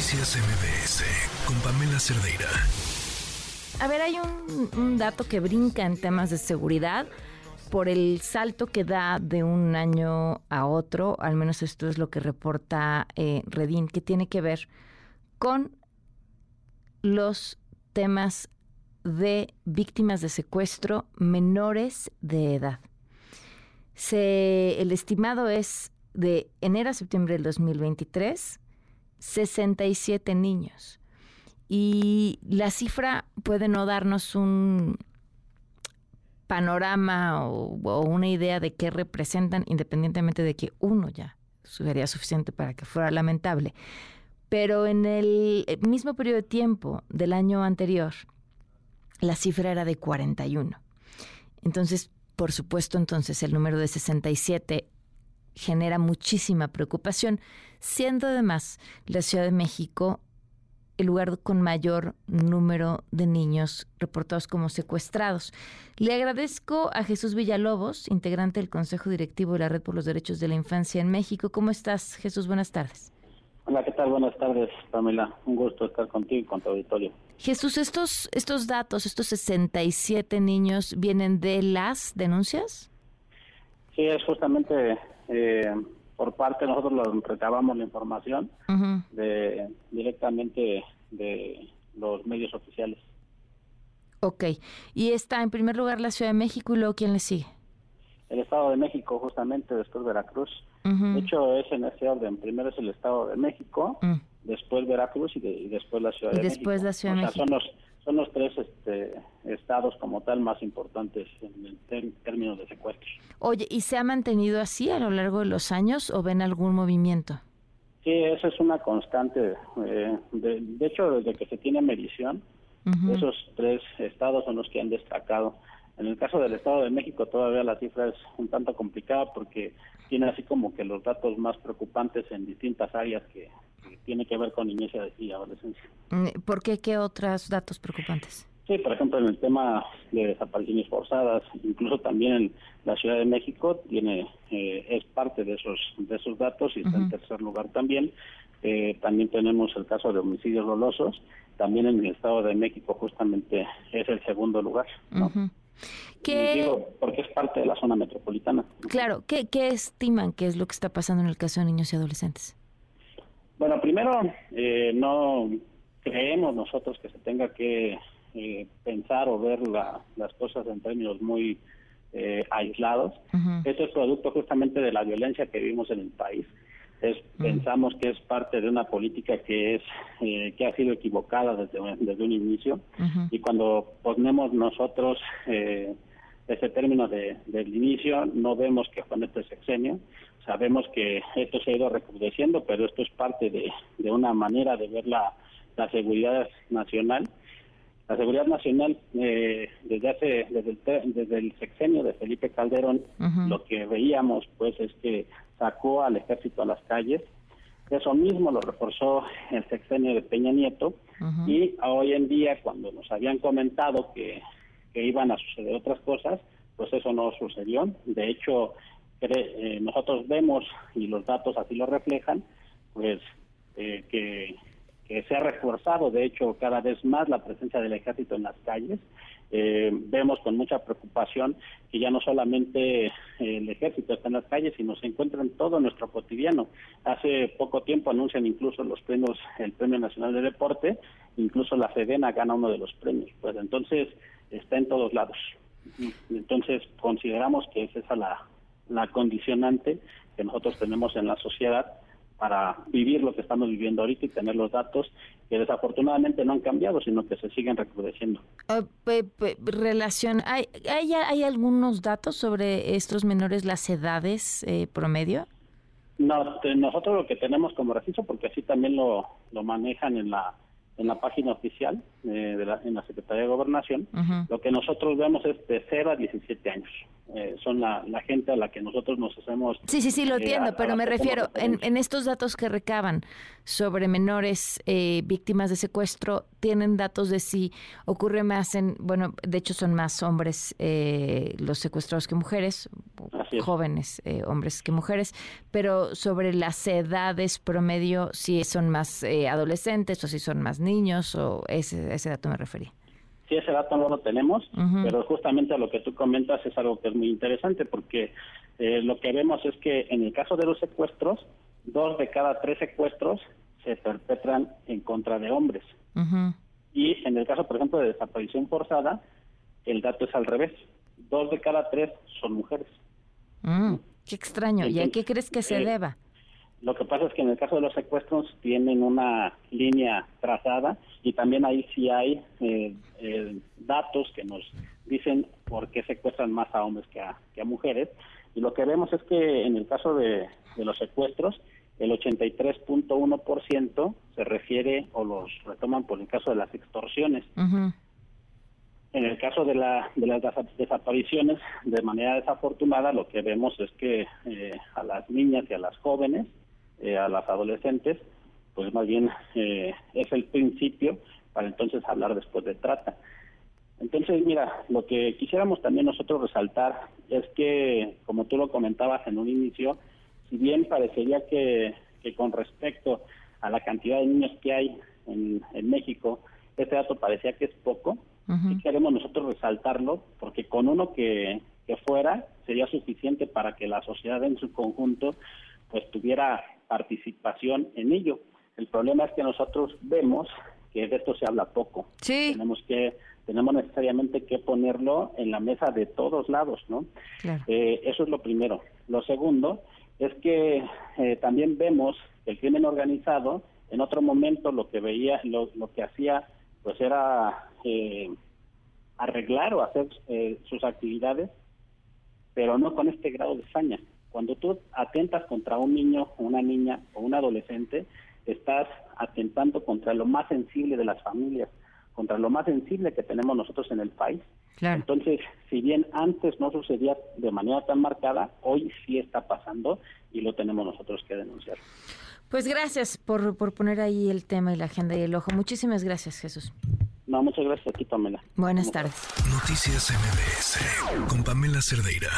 Noticias MBS con Pamela Cerdeira. A ver, hay un, dato que brinca en temas de seguridad por el salto que da de un año a otro, al menos esto es lo que reporta eh, Redín, que tiene que ver con los temas de víctimas de secuestro menores de edad. El estimado es de enero a septiembre del 2023, 67 niños. Y la cifra puede no darnos un panorama o, una idea de qué representan, independientemente de que uno ya sería suficiente para que fuera lamentable. Pero en el mismo periodo de tiempo del año anterior, la cifra era de 41. Entonces, por supuesto, entonces el número de 67 genera muchísima preocupación, siendo además la Ciudad de México el lugar con mayor número de niños reportados como secuestrados. Le agradezco a Jesús Villalobos, integrante del Consejo Directivo de la Red por los Derechos de la Infancia en México. ¿Cómo estás, Jesús? Buenas tardes. Hola, ¿qué tal? Buenas tardes, Pamela. Un gusto estar contigo y con tu auditorio. Jesús, estos, estos datos, estos 67 niños, ¿vienen de las denuncias? Sí, es justamente eh, por parte nosotros los recabamos la información de directamente de los medios oficiales. Ok. ¿Y está en primer lugar la Ciudad de México y luego quién le sigue? El Estado de México, justamente, después Veracruz. De hecho, es en ese orden. Primero es el Estado de México, mm. después Veracruz y, después la Ciudad de México. Y después la Ciudad de México. Son los, son los tres este, estados como tal más importantes en, términos de secuestros. Oye, ¿y se ha mantenido así a lo largo de los años o ven algún movimiento? Sí, esa es una constante. Eh, de, hecho, desde que se tiene medición, esos tres estados son los que han destacado. En el caso del Estado de México todavía la cifra es un tanto complicada porque tiene así como que los datos más preocupantes en distintas áreas que, tiene que ver con niñez y adolescencia. Mm, ¿Por qué? ¿Qué otros datos preocupantes? Sí, por ejemplo, en el tema de desapariciones forzadas, incluso también en la Ciudad de México tiene eh, es parte de esos de esos datos y está en tercer lugar también. Eh, también tenemos el caso de homicidios dolosos, también en el Estado de México justamente es el segundo lugar. ¿no? porque es parte de la zona metropolitana. Claro, ¿qué, ¿qué estiman que es lo que está pasando en el caso de niños y adolescentes? Bueno, primero, eh, no creemos nosotros que se tenga que eh, pensar o ver las cosas en términos muy eh, aislados. Esto es producto justamente de la violencia que vivimos en el país. Es, Pensamos que es parte de una política que es eh, que ha sido equivocada desde, desde un inicio y cuando ponemos nosotros ese término de, del inicio no vemos que con este sexenio. Sabemos que esto se ha ido recrudeciendo pero esto es parte de, de una manera de ver la, la seguridad nacional. La seguridad nacional eh, desde hace desde el, desde el sexenio de Felipe Calderón lo que veíamos pues es que sacó al ejército a las calles. Eso mismo lo reforzó el sexenio de Peña Nieto. Y hoy en día cuando nos habían comentado que, que iban a suceder otras cosas pues eso no sucedió de hecho eh, nosotros vemos y los datos así lo reflejan pues eh, que se ha reforzado, de hecho, cada vez más la presencia del ejército en las calles. Eh, vemos con mucha preocupación que ya no solamente el ejército está en las calles, sino se encuentra en todo nuestro cotidiano. Hace poco tiempo anuncian incluso los premios, el Premio Nacional de Deporte, incluso la Sedena gana uno de los premios. Pues entonces está en todos lados. Entonces consideramos que es esa la, la condicionante que nosotros tenemos en la sociedad para vivir lo que estamos viviendo ahorita y tener los datos que desafortunadamente no han cambiado, sino que se siguen recrudeciendo. Uh, relación, ¿hay, ¿hay, hay, algunos datos sobre estos menores, las edades eh, promedio? No, nosotros lo que tenemos como registro, porque así también lo, lo manejan en la, en la página oficial, eh, de la, en la Secretaría de Gobernación, lo que nosotros vemos es de 0 a 17 años. Eh, son la, gente a la que nosotros nos hacemos. Sí, sí, sí, lo entiendo, pero me refiero en, en, estos datos que recaban sobre menores víctimas de secuestro, ¿tienen datos de si ocurre más en, bueno, de hecho son más hombres los secuestrados que mujeres, jóvenes hombres que mujeres, pero sobre las edades promedio, si son más adolescentes o si son más niños o ese, ese dato me refería. Sí, ese dato no lo tenemos, pero justamente lo que tú comentas es algo que es muy interesante porque eh, lo que vemos es que en el caso de los secuestros, dos de cada tres secuestros se perpetran en contra de hombres. Y en el caso, por ejemplo, de desaparición forzada, el dato es al revés. Dos de cada tres son mujeres. Mm, qué extraño. ¿Y a qué crees que se eh, deba? Lo que pasa es que en el caso de los secuestros tienen una línea trazada y también ahí sí hay eh, eh, datos que nos dicen por qué secuestran más a hombres que a, que a mujeres. Y lo que vemos es que en el caso de, los secuestros, el 83.1% se refiere o los retoman por el caso de las extorsiones. En el caso de, la, de las desapariciones, de manera desafortunada, lo que vemos es que eh, a las niñas y a las jóvenes eh, a las adolescentes, pues más bien eh, es el principio para entonces hablar después de trata. Entonces, mira, lo que quisiéramos también nosotros resaltar es que, como tú lo comentabas en un inicio, si bien parecería que, que con respecto a la cantidad de niños que hay en, en México, este dato parecía que es poco, y queremos nosotros resaltarlo, porque con uno que, que fuera sería suficiente para que la sociedad en su conjunto pues tuviera participación en ello. El problema es que nosotros vemos que de esto se habla poco. Sí. Tenemos que tenemos necesariamente que ponerlo en la mesa de todos lados, ¿no? Eh, eso es lo primero. Lo segundo es que eh, también vemos que el crimen organizado en otro momento lo que veía, lo, lo que hacía, pues era eh, arreglar o hacer sus actividades, pero no con este grado de saña. Cuando tú atentas contra un niño o una niña o un adolescente, estás atentando contra lo más sensible de las familias, contra lo más sensible que tenemos nosotros en el país. Entonces, si bien antes no sucedía de manera tan marcada, hoy sí está pasando y lo tenemos nosotros que denunciar. Pues gracias por, por poner ahí el tema y la agenda y el ojo. Muchísimas gracias, Jesús. No, muchas gracias a ti, Pamela. Buenas tardes. Noticias MBS con Pamela Cerdeira.